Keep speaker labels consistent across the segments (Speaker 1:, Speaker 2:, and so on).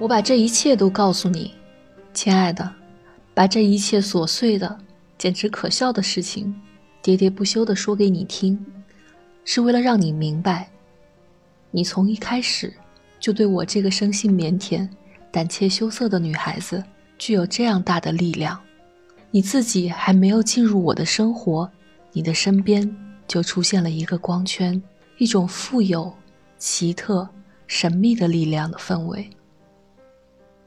Speaker 1: 我把这一切都告诉你，亲爱的，把这一切琐碎的、简直可笑的事情，喋喋不休地说给你听，是为了让你明白，你从一开始就对我这个生性腼腆、胆怯羞涩的女孩子具有这样大的力量。你自己还没有进入我的生活，你的身边就出现了一个光圈，一种富有、奇特、神秘的力量的氛围。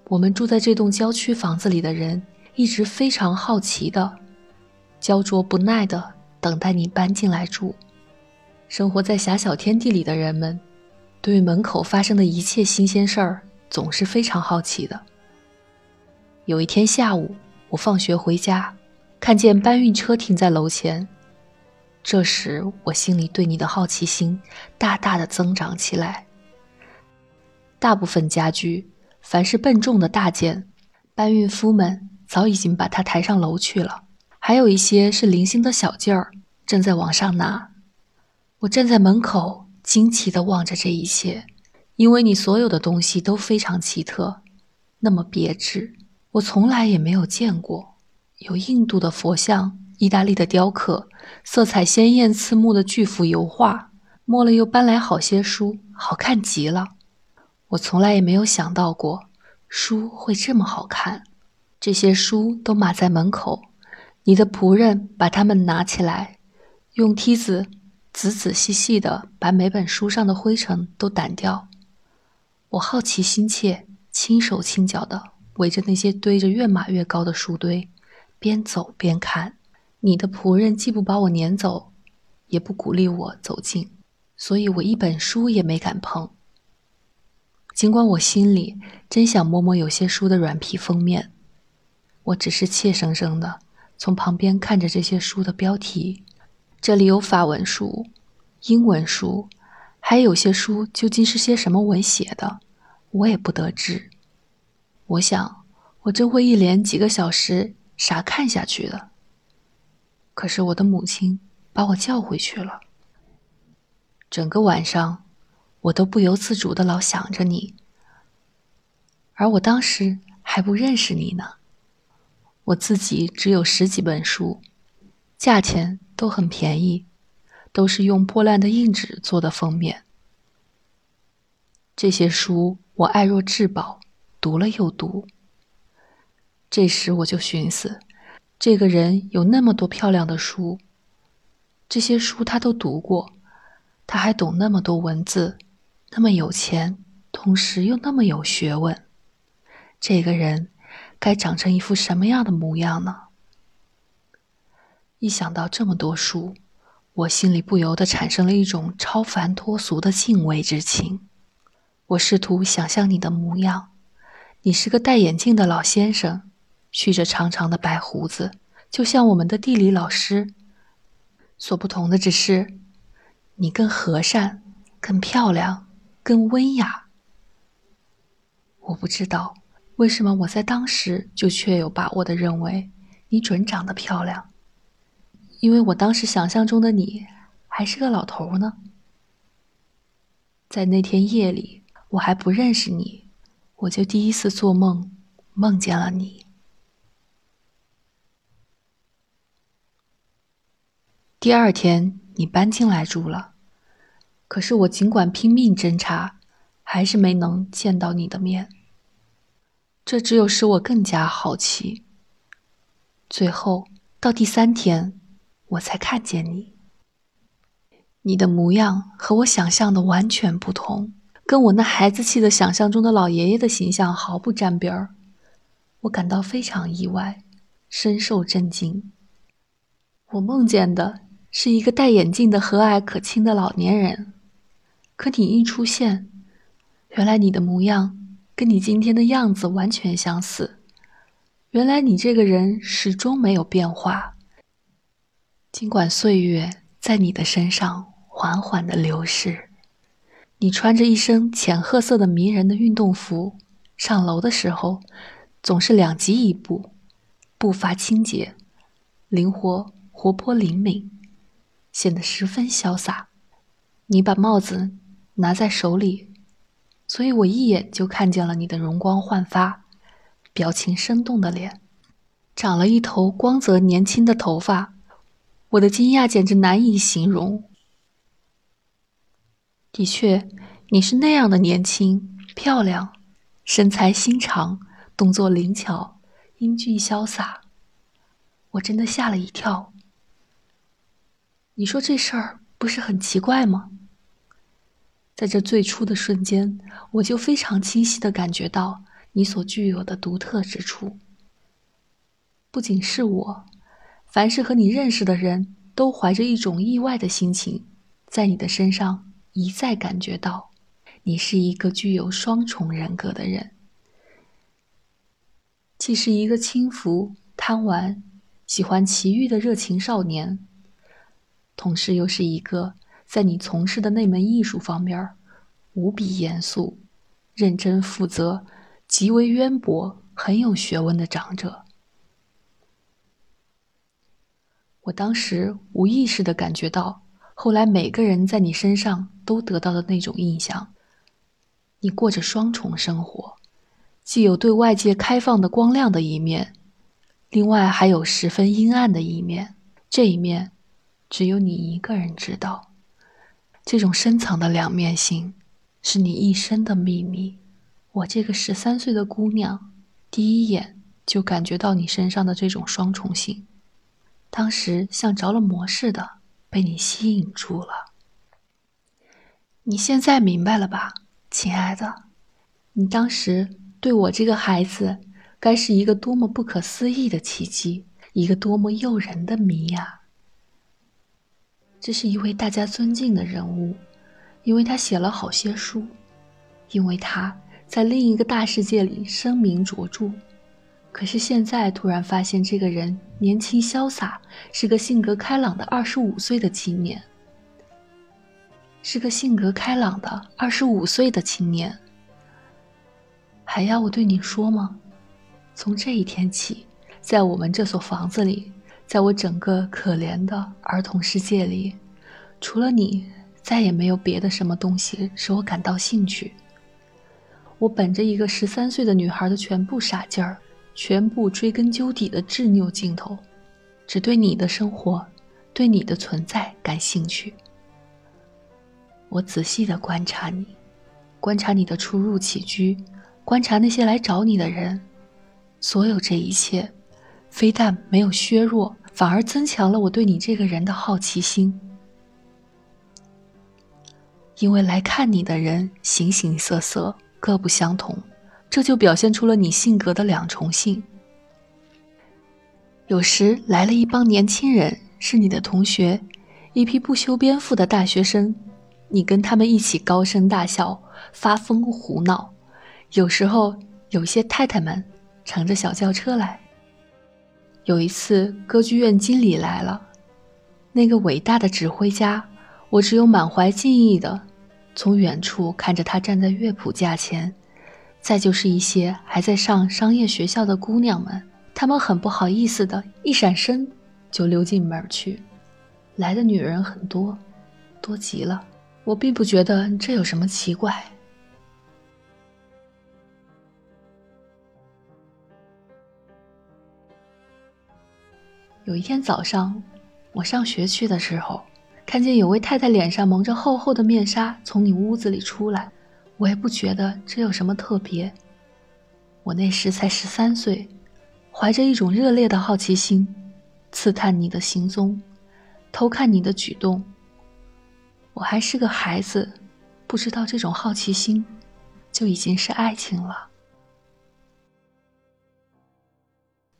Speaker 1: 我们住在这栋郊区房子里的人，一直非常好奇的、焦灼不耐的等待你搬进来住。生活在狭小天地里的人们，对门口发生的一切新鲜事儿总是非常好奇的。有一天下午，我放学回家，看见搬运车停在楼前，这时我心里对你的好奇心大大的增长起来。大部分家具。凡是笨重的大件，搬运夫们早已经把它抬上楼去了。还有一些是零星的小件儿，正在往上拿。我站在门口，惊奇地望着这一切，因为你所有的东西都非常奇特，那么别致，我从来也没有见过。有印度的佛像，意大利的雕刻，色彩鲜艳刺目的巨幅油画，摸了又搬来好些书，好看极了。我从来也没有想到过，书会这么好看。这些书都码在门口，你的仆人把它们拿起来，用梯子仔仔细细地把每本书上的灰尘都掸掉。我好奇心切，轻手轻脚地围着那些堆着越码越高的书堆，边走边看。你的仆人既不把我撵走，也不鼓励我走近，所以我一本书也没敢碰。尽管我心里真想摸摸有些书的软皮封面，我只是怯生生的从旁边看着这些书的标题。这里有法文书、英文书，还有些书究竟是些什么文写的，我也不得知。我想，我真会一连几个小时傻看下去的。可是我的母亲把我叫回去了。整个晚上。我都不由自主的老想着你，而我当时还不认识你呢。我自己只有十几本书，价钱都很便宜，都是用破烂的硬纸做的封面。这些书我爱若至宝，读了又读。这时我就寻思，这个人有那么多漂亮的书，这些书他都读过，他还懂那么多文字。那么有钱，同时又那么有学问，这个人该长成一副什么样的模样呢？一想到这么多书，我心里不由得产生了一种超凡脱俗的敬畏之情。我试图想象你的模样，你是个戴眼镜的老先生，蓄着长长的白胡子，就像我们的地理老师。所不同的只是，你更和善，更漂亮。更温雅。我不知道为什么我在当时就确有把握的认为你准长得漂亮，因为我当时想象中的你还是个老头呢。在那天夜里，我还不认识你，我就第一次做梦，梦见了你。第二天，你搬进来住了。可是我尽管拼命侦查，还是没能见到你的面。这只有使我更加好奇。最后到第三天，我才看见你。你的模样和我想象的完全不同，跟我那孩子气的想象中的老爷爷的形象毫不沾边儿。我感到非常意外，深受震惊。我梦见的是一个戴眼镜的和蔼可亲的老年人。可你一出现，原来你的模样跟你今天的样子完全相似。原来你这个人始终没有变化，尽管岁月在你的身上缓缓的流逝。你穿着一身浅褐色的迷人的运动服，上楼的时候总是两级一步，步伐轻捷，灵活活泼灵敏，显得十分潇洒。你把帽子。拿在手里，所以我一眼就看见了你的容光焕发、表情生动的脸，长了一头光泽年轻的头发，我的惊讶简直难以形容。的确，你是那样的年轻、漂亮，身材心长，动作灵巧，英俊潇洒，我真的吓了一跳。你说这事儿不是很奇怪吗？在这最初的瞬间，我就非常清晰的感觉到你所具有的独特之处。不仅是我，凡是和你认识的人都怀着一种意外的心情，在你的身上一再感觉到，你是一个具有双重人格的人，既是一个轻浮、贪玩、喜欢奇遇的热情少年，同时又是一个。在你从事的那门艺术方面，无比严肃、认真负责、极为渊博、很有学问的长者。我当时无意识的感觉到，后来每个人在你身上都得到的那种印象：你过着双重生活，既有对外界开放的光亮的一面，另外还有十分阴暗的一面。这一面，只有你一个人知道。这种深藏的两面性，是你一生的秘密。我这个十三岁的姑娘，第一眼就感觉到你身上的这种双重性，当时像着了魔似的被你吸引住了。你现在明白了吧，亲爱的？你当时对我这个孩子，该是一个多么不可思议的奇迹，一个多么诱人的谜呀！这是一位大家尊敬的人物，因为他写了好些书，因为他在另一个大世界里声名卓著。可是现在突然发现，这个人年轻潇洒，是个性格开朗的二十五岁的青年，是个性格开朗的二十五岁的青年。还要我对你说吗？从这一天起，在我们这所房子里。在我整个可怜的儿童世界里，除了你，再也没有别的什么东西使我感到兴趣。我本着一个十三岁的女孩的全部傻劲儿，全部追根究底的执拗劲头，只对你的生活，对你的存在感兴趣。我仔细的观察你，观察你的出入起居，观察那些来找你的人，所有这一切，非但没有削弱。反而增强了我对你这个人的好奇心，因为来看你的人形形色色，各不相同，这就表现出了你性格的两重性。有时来了一帮年轻人，是你的同学，一批不修边幅的大学生，你跟他们一起高声大笑，发疯胡闹；有时候有些太太们乘着小轿车来。有一次，歌剧院经理来了，那个伟大的指挥家，我只有满怀敬意的从远处看着他站在乐谱架前。再就是一些还在上商业学校的姑娘们，她们很不好意思的一闪身就溜进门去。来的女人很多，多极了。我并不觉得这有什么奇怪。有一天早上，我上学去的时候，看见有位太太脸上蒙着厚厚的面纱从你屋子里出来，我也不觉得这有什么特别。我那时才十三岁，怀着一种热烈的好奇心，刺探你的行踪，偷看你的举动。我还是个孩子，不知道这种好奇心，就已经是爱情了。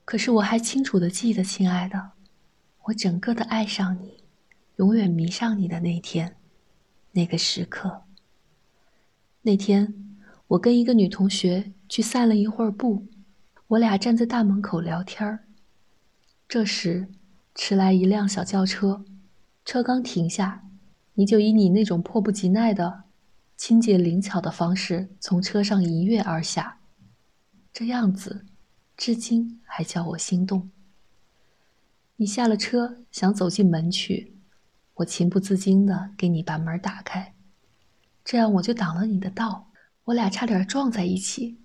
Speaker 1: 可是我还清楚的记得，亲爱的，我整个的爱上你，永远迷上你的那天，那个时刻。那天，我跟一个女同学去散了一会儿步，我俩站在大门口聊天儿。这时，迟来一辆小轿车，车刚停下，你就以你那种迫不及待的、清洁灵巧的方式从车上一跃而下，这样子。至今还叫我心动。你下了车，想走进门去，我情不自禁的给你把门打开，这样我就挡了你的道。我俩差点撞在一起。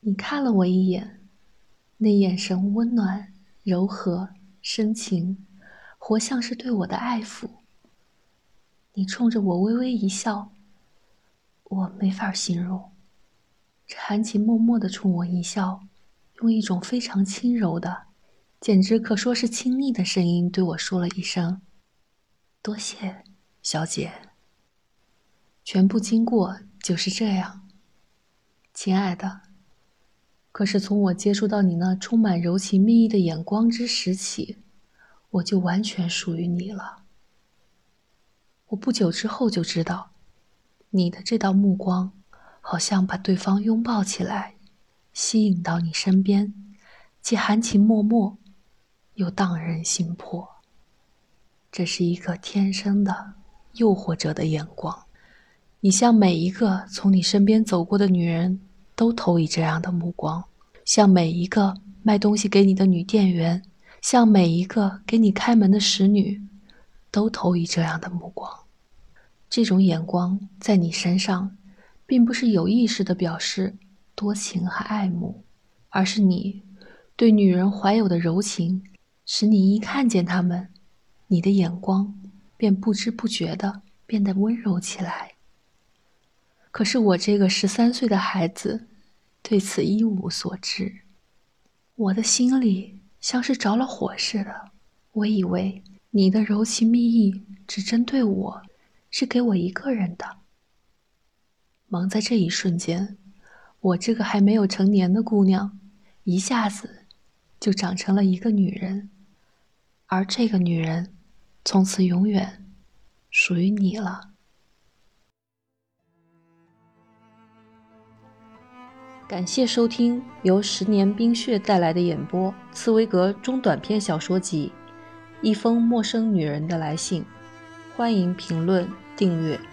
Speaker 1: 你看了我一眼，那眼神温暖、柔和、深情，活像是对我的爱抚。你冲着我微微一笑，我没法形容。这含情脉脉的冲我一笑，用一种非常轻柔的，简直可说是亲昵的声音对我说了一声：“多谢，小姐。”全部经过就是这样，亲爱的。可是从我接触到你那充满柔情蜜意的眼光之时起，我就完全属于你了。我不久之后就知道，你的这道目光，好像把对方拥抱起来，吸引到你身边，既含情脉脉，又荡人心魄。这是一个天生的诱惑者的眼光，你向每一个从你身边走过的女人。都投以这样的目光，向每一个卖东西给你的女店员，向每一个给你开门的使女，都投以这样的目光。这种眼光在你身上，并不是有意识的表示多情和爱慕，而是你对女人怀有的柔情，使你一看见她们，你的眼光便不知不觉的变得温柔起来。可是我这个十三岁的孩子。对此一无所知，我的心里像是着了火似的。我以为你的柔情蜜意只针对我，是给我一个人的。忙在这一瞬间，我这个还没有成年的姑娘，一下子就长成了一个女人，而这个女人，从此永远属于你了。感谢收听由十年冰雪带来的演播《茨威格中短篇小说集》《一封陌生女人的来信》，欢迎评论订阅。